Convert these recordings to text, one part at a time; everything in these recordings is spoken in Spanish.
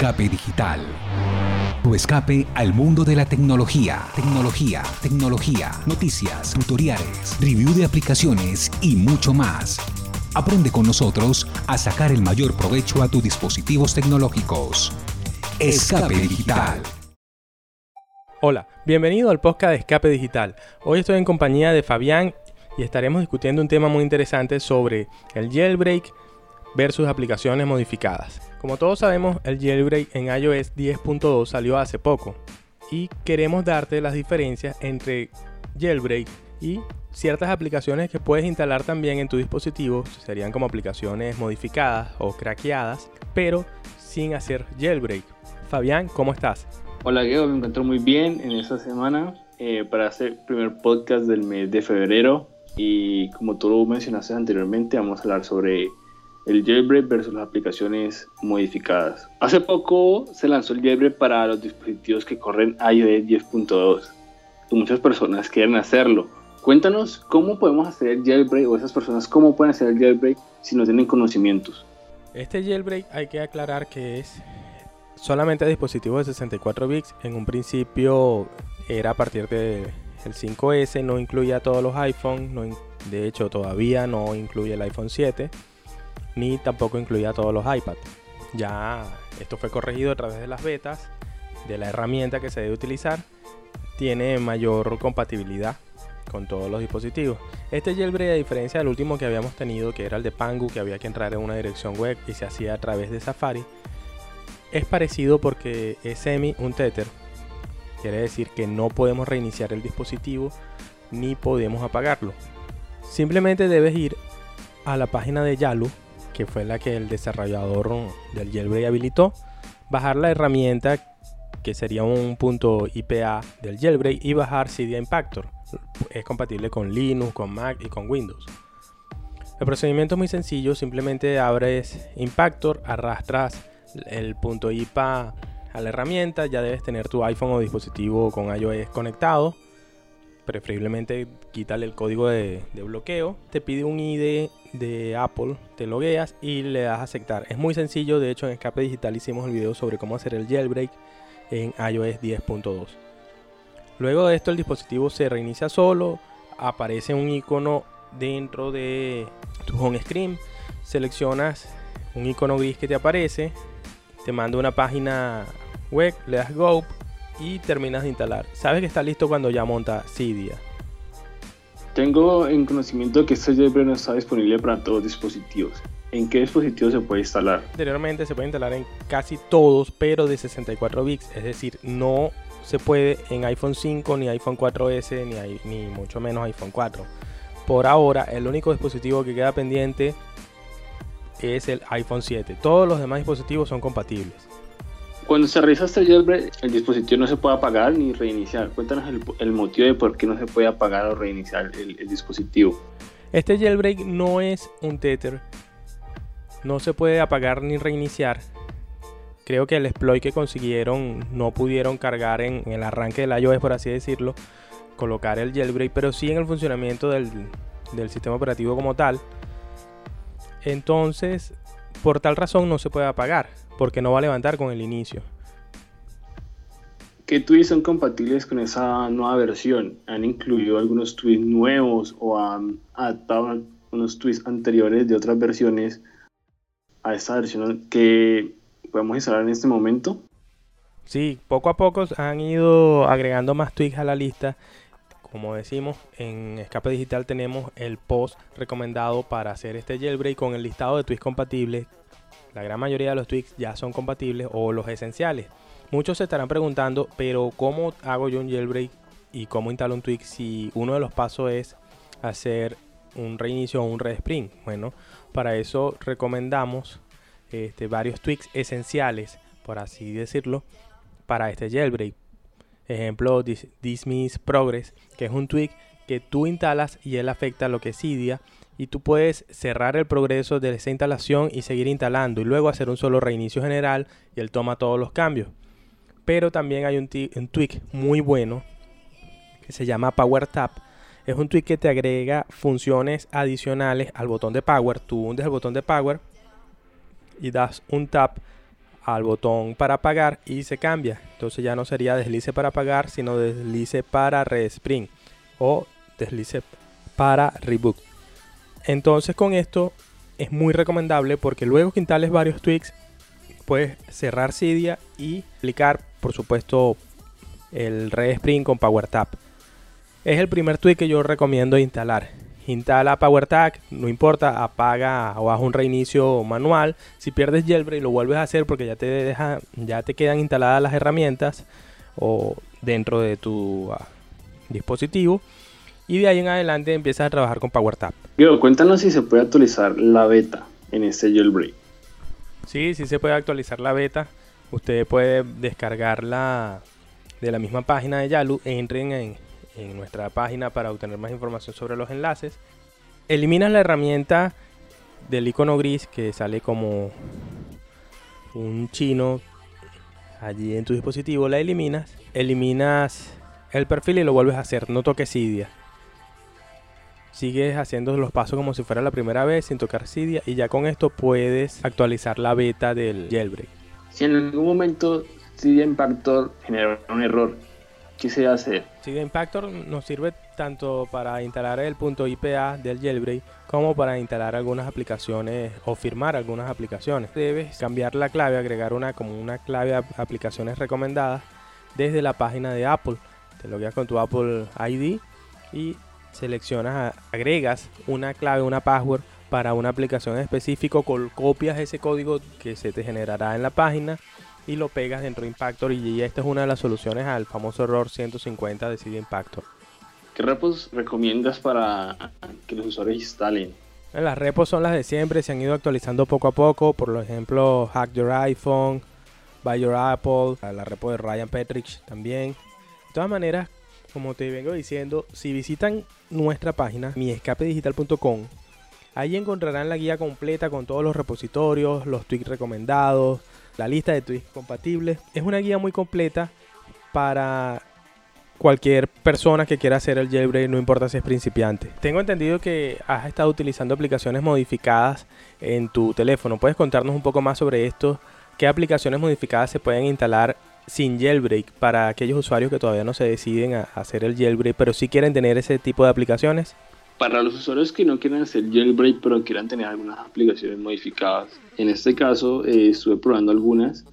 Escape Digital. Tu escape al mundo de la tecnología, tecnología, tecnología, noticias, tutoriales, review de aplicaciones y mucho más. Aprende con nosotros a sacar el mayor provecho a tus dispositivos tecnológicos. Escape Digital. Hola, bienvenido al podcast de Escape Digital. Hoy estoy en compañía de Fabián y estaremos discutiendo un tema muy interesante sobre el jailbreak versus aplicaciones modificadas. Como todos sabemos, el jailbreak en iOS 10.2 salió hace poco y queremos darte las diferencias entre jailbreak y ciertas aplicaciones que puedes instalar también en tu dispositivo, serían como aplicaciones modificadas o craqueadas, pero sin hacer jailbreak. Fabián, ¿cómo estás? Hola Diego, me encuentro muy bien en esta semana eh, para hacer el primer podcast del mes de febrero y como tú mencionaste anteriormente vamos a hablar sobre el jailbreak versus las aplicaciones modificadas. Hace poco se lanzó el jailbreak para los dispositivos que corren iOS 10.2 y muchas personas quieren hacerlo. Cuéntanos cómo podemos hacer el jailbreak o esas personas cómo pueden hacer el jailbreak si no tienen conocimientos. Este jailbreak hay que aclarar que es solamente a dispositivos de 64 bits. En un principio era a partir de el 5S, no incluía todos los iPhones, no, de hecho todavía no incluye el iPhone 7 ni tampoco incluía todos los iPads. Ya esto fue corregido a través de las betas, de la herramienta que se debe utilizar, tiene mayor compatibilidad con todos los dispositivos. Este jailbreak, a diferencia del último que habíamos tenido, que era el de Pangu, que había que entrar en una dirección web y se hacía a través de Safari, es parecido porque es semi un tether. Quiere decir que no podemos reiniciar el dispositivo ni podemos apagarlo. Simplemente debes ir a la página de Yalu que fue la que el desarrollador del jailbreak habilitó, bajar la herramienta que sería un punto IPA del jailbreak y bajar Cydia Impactor. Es compatible con Linux, con Mac y con Windows. El procedimiento es muy sencillo, simplemente abres Impactor, arrastras el punto IPA a la herramienta, ya debes tener tu iPhone o dispositivo con iOS conectado preferiblemente quítale el código de, bloqueo, te pide un ID de Apple, te logueas y le das a aceptar. Es muy sencillo, de hecho en Escape Digital hicimos el video sobre cómo hacer el jailbreak en iOS 10.2. Luego de esto el dispositivo se reinicia solo, aparece un icono dentro de tu home screen, seleccionas un icono gris que te aparece, te manda una página web, le das go y terminas de instalar. Sabes que está listo cuando ya monta Cydia. Tengo en conocimiento que este jailbreak no está disponible para todos los dispositivos. ¿En qué dispositivo se puede instalar? Anteriormente se puede instalar en casi todos, pero de 64 bits. Es decir, no se puede en iPhone 5, ni iPhone 4S, ni, ni mucho menos iPhone 4. Por ahora, el único dispositivo que queda pendiente es el iPhone 7. Todos los demás dispositivos son compatibles. Cuando se realiza este jailbreak, el dispositivo no se puede apagar ni reiniciar. Cuéntanos el, motivo de por qué no se puede apagar o reiniciar el, dispositivo. Este jailbreak no es un Tether. No se puede apagar ni reiniciar. Creo que el exploit que consiguieron no pudieron cargar en, el arranque del iOS, por así decirlo, colocar el jailbreak, pero sí en el funcionamiento del, del sistema operativo como tal. Entonces, por tal razón no se puede apagar porque no va a levantar con el inicio. ¿Qué tweets son compatibles con esa nueva versión? ¿Han incluido algunos tweets nuevos o han adaptado unos tweets anteriores de otras versiones a esta versión que podemos instalar en este momento? Sí, poco a poco han ido agregando más tweets a la lista. Como decimos, en Escape Digital tenemos el post recomendado para hacer este jailbreak con el listado de tweets compatibles la gran mayoría de los tweaks ya son compatibles o los esenciales. Muchos se estarán preguntando, pero ¿cómo hago yo un jailbreak y cómo instalo un tweak si uno de los pasos es hacer un reinicio o un respring? Bueno, para eso recomendamos este, varios tweaks esenciales, por así decirlo, para este jailbreak. Ejemplo, Dismiss Progress, que es un tweak que tú instalas y él afecta lo que es Cydia y tú puedes cerrar el progreso de esa instalación y seguir instalando y luego hacer un solo reinicio general y él toma todos los cambios. Pero también hay un, tweak muy bueno que se llama Power Tap. Es un tweak que te agrega funciones adicionales al botón de Power. Tú hundes el botón de Power y das un tap al botón para pagar y se cambia. Entonces ya no sería deslice para pagar, sino deslice para respring o deslice para reboot. Entonces con esto es muy recomendable porque luego que instales varios tweaks, puedes cerrar Cydia y aplicar, por supuesto, el respring con PowerTap. Es el primer tweak que yo recomiendo instalar instala PowerTag, no importa, apaga o haz un reinicio manual. Si pierdes jailbreak lo vuelves a hacer porque ya te deja, ya te quedan instaladas las herramientas o dentro de tu ah, dispositivo y de ahí en adelante empiezas a trabajar con PowerTap. cuéntanos si se puede actualizar la beta en este jailbreak. Sí, sí se puede actualizar la beta. Usted puede descargarla de la misma página de Yalu. Entren en en nuestra página para obtener más información sobre los enlaces. Eliminas la herramienta del icono gris que sale como un chino allí en tu dispositivo, la eliminas, eliminas el perfil y lo vuelves a hacer, no toques Cydia. Sigues haciendo los pasos como si fuera la primera vez sin tocar Cydia y ya con esto puedes actualizar la beta del jailbreak. Si en algún momento Cydia Impactor genera un error ¿Qué se hace? Sí, Impactor nos sirve tanto para instalar el punto IPA del jailbreak como para instalar algunas aplicaciones o firmar algunas aplicaciones. Debes cambiar la clave, agregar una como una clave a aplicaciones recomendadas desde la página de Apple. Te logueas con tu Apple ID y seleccionas, agregas una clave, una password para una aplicación específica, copias ese código que se te generará en la página y lo pegas dentro de Impactor y esta es una de las soluciones al famoso error 150 de CD Impactor. ¿Qué repos recomiendas para que los usuarios instalen? Las repos son las de siempre, se han ido actualizando poco a poco, por ejemplo Hack Your iPhone, Buy Your Apple, la repo de Ryan Petrich también. De todas maneras, como te vengo diciendo, si visitan nuestra página, miescapedigital.com, ahí encontrarán la guía completa con todos los repositorios, los tweaks recomendados, la lista de tweets compatibles. Es una guía muy completa para cualquier persona que quiera hacer el jailbreak, no importa si es principiante. Tengo entendido que has estado utilizando aplicaciones modificadas en tu teléfono. ¿Puedes contarnos un poco más sobre esto? ¿Qué aplicaciones modificadas se pueden instalar sin jailbreak para aquellos usuarios que todavía no se deciden a hacer el jailbreak, pero sí quieren tener ese tipo de aplicaciones? Para los usuarios que no quieran hacer jailbreak pero quieran tener algunas aplicaciones modificadas, en este caso eh, estuve probando algunas,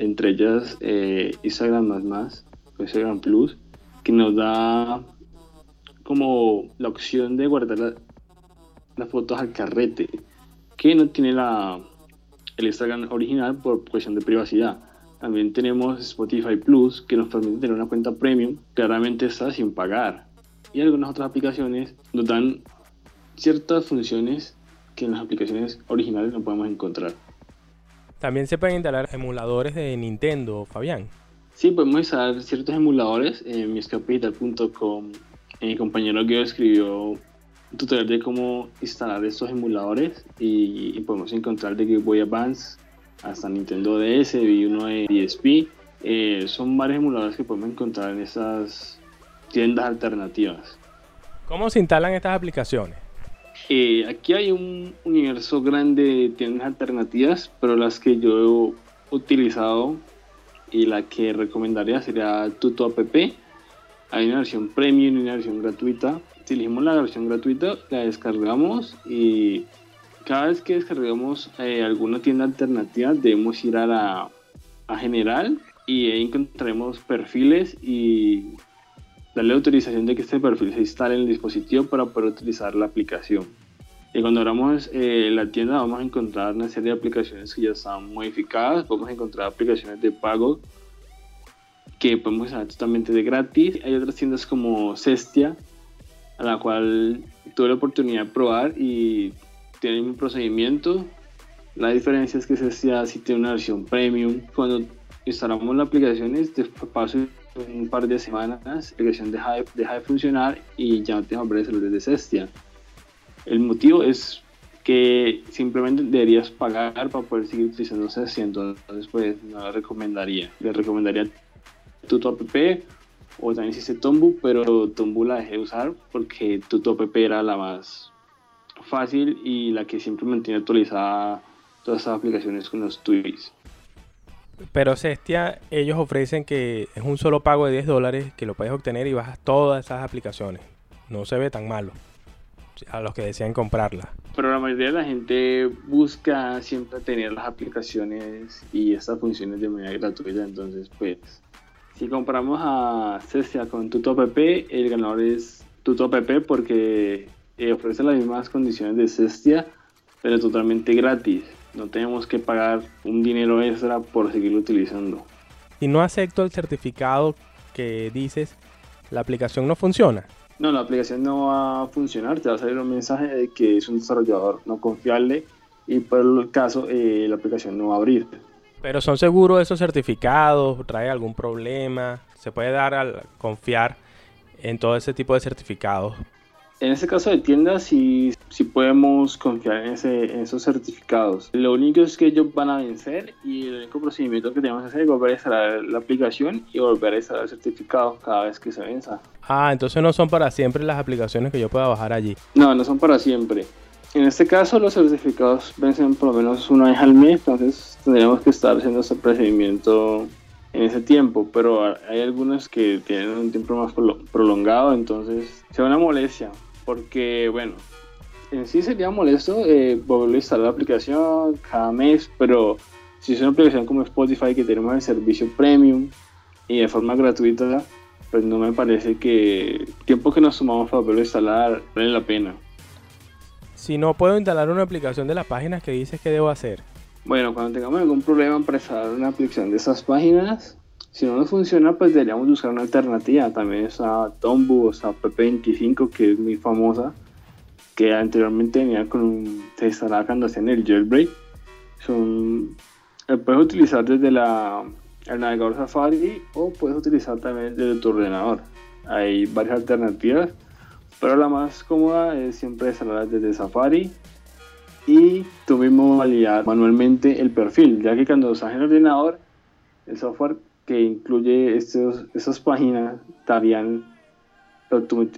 entre ellas eh, Instagram más Instagram Plus, que nos da como la opción de guardar las fotos al carrete, que no tiene la, el Instagram original por cuestión de privacidad. También tenemos Spotify Plus, que nos permite tener una cuenta premium, claramente está sin pagar y algunas otras aplicaciones nos dan ciertas funciones que en las aplicaciones originales no podemos encontrar. También se pueden instalar emuladores de Nintendo, Fabián. Sí, podemos instalar ciertos emuladores en miscapital.com. Mi compañero que escribió un tutorial de cómo instalar estos emuladores y, podemos encontrar de Game Boy Advance hasta Nintendo DS, y uno de DSP. Eh, son varios emuladores que podemos encontrar en esas tiendas alternativas. ¿Cómo se instalan estas aplicaciones? Eh, aquí hay un universo grande de tiendas alternativas, pero las que yo he utilizado y la que recomendaría sería Tuto App. Hay una versión premium y una versión gratuita. Si elegimos la versión gratuita, la descargamos y cada vez que descargamos eh, alguna tienda alternativa debemos ir a la a general y ahí encontraremos perfiles y darle autorización de que este perfil se instale en el dispositivo para poder utilizar la aplicación. Y cuando abramos eh, la tienda vamos a encontrar una serie de aplicaciones que ya están modificadas, a encontrar aplicaciones de pago que podemos usar totalmente de gratis. Hay otras tiendas como Cestia, a la cual tuve la oportunidad de probar y tiene un procedimiento. La diferencia es que Cestia sí tiene una versión premium. Cuando instalamos la aplicación, este paso un par de semanas, la aplicación deja de, deja de funcionar y ya no aparece los de Cestia. El motivo es que simplemente deberías pagar para poder seguir utilizando Cestia, entonces pues no lo recomendaría. Le recomendaría Tuto App o también existe Tombu, pero Tombu la dejé de usar porque Tuto App era la más fácil y la que siempre mantiene actualizada todas estas aplicaciones con los tweets. Pero Cestia, ellos ofrecen que es un solo pago de 10 dólares que lo puedes obtener y bajas todas esas aplicaciones. No se ve tan malo a los que desean comprarla. Pero la mayoría de la gente busca siempre tener las aplicaciones y estas funciones de manera gratuita. Entonces, pues, si compramos a Cestia con TutoApp, el ganador es TutoApp porque eh, ofrece las mismas condiciones de Cestia, pero totalmente gratis. No tenemos que pagar un dinero extra por seguirlo utilizando. Si no acepto el certificado que dices, la aplicación no funciona. No, la aplicación no va a funcionar, te va a salir un mensaje de que es un desarrollador no confiable y por el caso eh, la aplicación no va a abrir. Pero son seguros esos certificados, trae algún problema, se puede dar al confiar en todo ese tipo de certificados. En este caso de tiendas sí, sí podemos confiar en, ese, en esos certificados. Lo único es que ellos van a vencer y el único procedimiento que tenemos que hacer es volver a instalar la aplicación y volver a instalar el certificado cada vez que se venza. Ah, entonces no son para siempre las aplicaciones que yo pueda bajar allí. No, no son para siempre. En este caso los certificados vencen por lo menos una vez al mes, entonces tendríamos que estar haciendo ese procedimiento en ese tiempo, pero hay algunos que tienen un tiempo más prolongado, entonces sea una molestia, porque bueno, en sí sería molesto eh, volver a instalar la aplicación cada mes, pero si es una aplicación como Spotify que tenemos el servicio premium y de forma gratuita, pues no me parece que el tiempo que nos tomamos para volverlo a instalar vale la pena. Si no puedo instalar una aplicación de las páginas que dices que debo hacer. Bueno, cuando tengamos algún problema para instalar una aplicación de esas páginas, si no nos funciona, pues deberíamos buscar una alternativa. También está Tombu, está PP25, que es muy famosa, que anteriormente venía con un, se instalaba cuando hacían el jailbreak. Son, lo puedes utilizar desde la el navegador Safari o puedes utilizar también desde tu ordenador. Hay varias alternativas, pero la más cómoda es siempre instalar desde Safari y tú mismo validar manualmente el perfil, ya que cuando estás en el ordenador, el software que incluye estos, estas páginas darían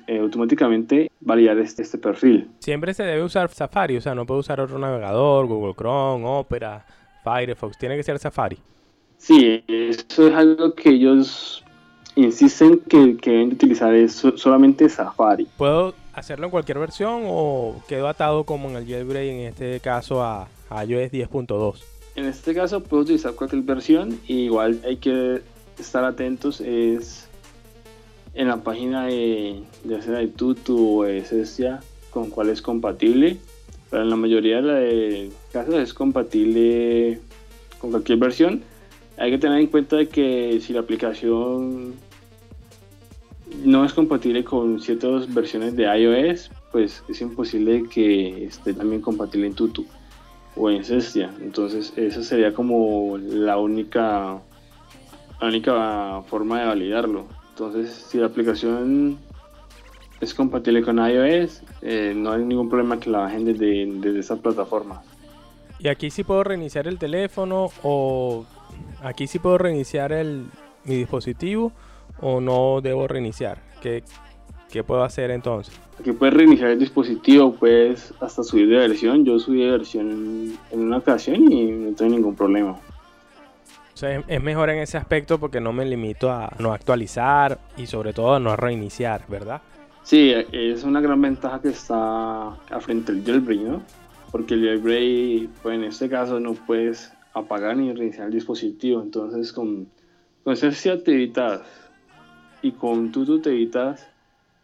eh, automáticamente validar este, este perfil. Siempre se debe usar Safari, o sea, no puede usar otro navegador, Google Chrome, Opera, Firefox, tiene que ser Safari. Sí, eso es algo que ellos insisten que, que deben utilizar es solamente Safari. ¿Puedo hacerlo en cualquier versión o quedo atado como en el jailbreak, en este caso a, iOS 10.2? En este caso puedo utilizar cualquier versión y igual hay que estar atentos es en la página de, de, de Tutu o de con cuál es compatible. Pero en la mayoría de casos es compatible con cualquier versión hay que tener en cuenta que si la aplicación no es compatible con ciertas versiones de iOS, pues es imposible que esté también compatible en Tutu o en Cestia. Entonces esa sería como la única, la única forma de validarlo. Entonces si la aplicación es compatible con iOS, eh, no hay ningún problema que la bajen desde, desde esa plataforma. Y aquí sí puedo reiniciar el teléfono o aquí sí puedo reiniciar el, mi dispositivo o no debo reiniciar. ¿Qué, ¿Qué, puedo hacer entonces? Aquí puedes reiniciar el dispositivo, puedes hasta subir de versión. Yo subí de versión en, una ocasión y no tengo ningún problema. O sea, es mejor en ese aspecto porque no me limito a no actualizar y sobre todo a no reiniciar, ¿verdad? Sí, es una gran ventaja que está a frente del jailbreak, ¿no? Porque el jailbreak, pues en este caso no puedes apagar ni reiniciar el dispositivo. Entonces con, con te evitas y con Tutu te evitas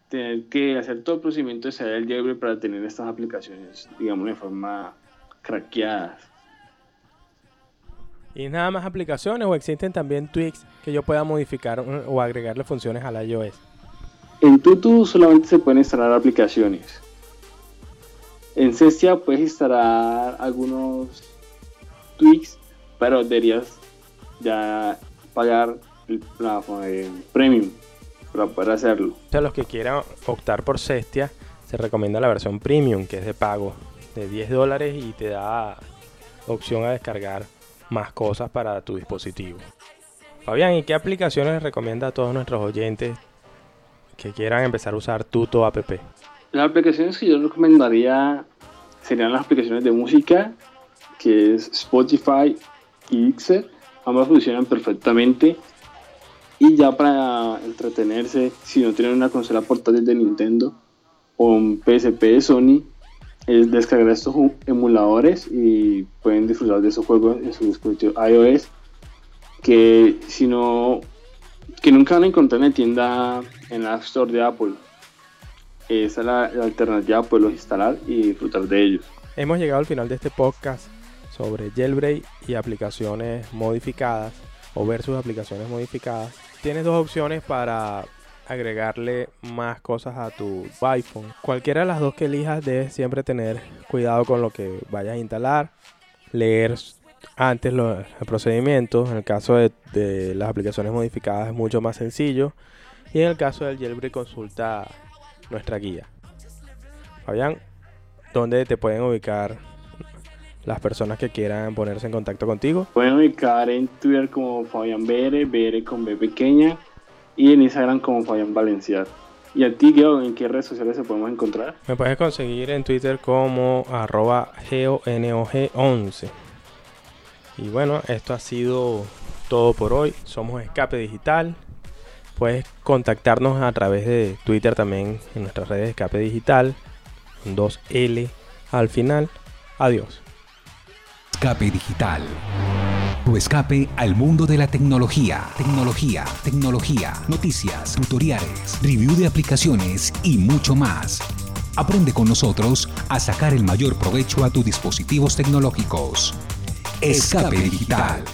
tener que hacer todo el procedimiento de el jailbreak para tener estas aplicaciones, digamos, de forma craqueadas. ¿Y nada más aplicaciones o existen también tweaks que yo pueda modificar o agregarle funciones a la iOS? En Tutu solamente se pueden instalar aplicaciones. En Cestia puedes instalar algunos tweaks, pero deberías ya pagar el, premium para poder hacerlo. A los que quieran optar por Cestia, se recomienda la versión premium, que es de pago de 10 dólares y te da opción a descargar más cosas para tu dispositivo. Fabián, ¿y qué aplicaciones recomienda a todos nuestros oyentes que quieran empezar a usar Tuto App? Las aplicaciones que yo recomendaría serían las aplicaciones de música que es Spotify y Xer. ambas funcionan perfectamente. Y ya para entretenerse, si no tienen una consola portátil de Nintendo o un PSP de Sony, es descargar estos emuladores y pueden disfrutar de esos juegos en su dispositivo iOS que si no que nunca van a encontrar en la tienda en la App Store de Apple. Esa es la, alternativa poderlos instalar y disfrutar de ellos. Hemos llegado al final de este podcast sobre jailbreak y aplicaciones modificadas o versus aplicaciones modificadas tienes dos opciones para agregarle más cosas a tu iPhone. Cualquiera de las dos que elijas debes siempre tener cuidado con lo que vayas a instalar, leer antes los, el procedimiento. En el caso de, las aplicaciones modificadas es mucho más sencillo. Y en el caso del jailbreak consulta nuestra guía. Fabián, ¿dónde te pueden ubicar las personas que quieran ponerse en contacto contigo? Pueden ubicar en Twitter como Fabián BR, BR con B pequeña y en Instagram como Fabián Valenciar. ¿Y a ti, Geo, en qué redes sociales se podemos encontrar? Me puedes conseguir en Twitter como arroba geonog11. Y bueno, esto ha sido todo por hoy. Somos Escape Digital. Puedes contactarnos a través de Twitter también en nuestras redes Escape Digital. 2L al final. Adiós. Escape Digital. Tu escape al mundo de la tecnología. Tecnología, tecnología, noticias, tutoriales, review de aplicaciones y mucho más. Aprende con nosotros a sacar el mayor provecho a tus dispositivos tecnológicos. Escape Digital.